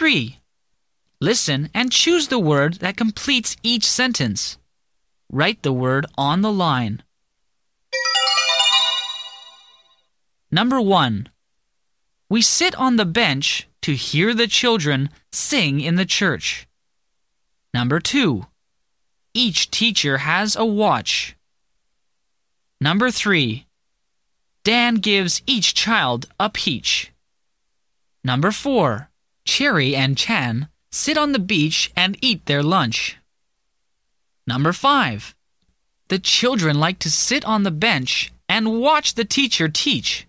3. Listen and choose the word that completes each sentence. Write the word on the line. Number 1. We sit on the bench to hear the children sing in the church. Number 2. Each teacher has a watch. Number 3. Dan gives each child a peach. Number 4. Cherry and Chan sit on the beach and eat their lunch. Number 5. The children like to sit on the bench and watch the teacher teach.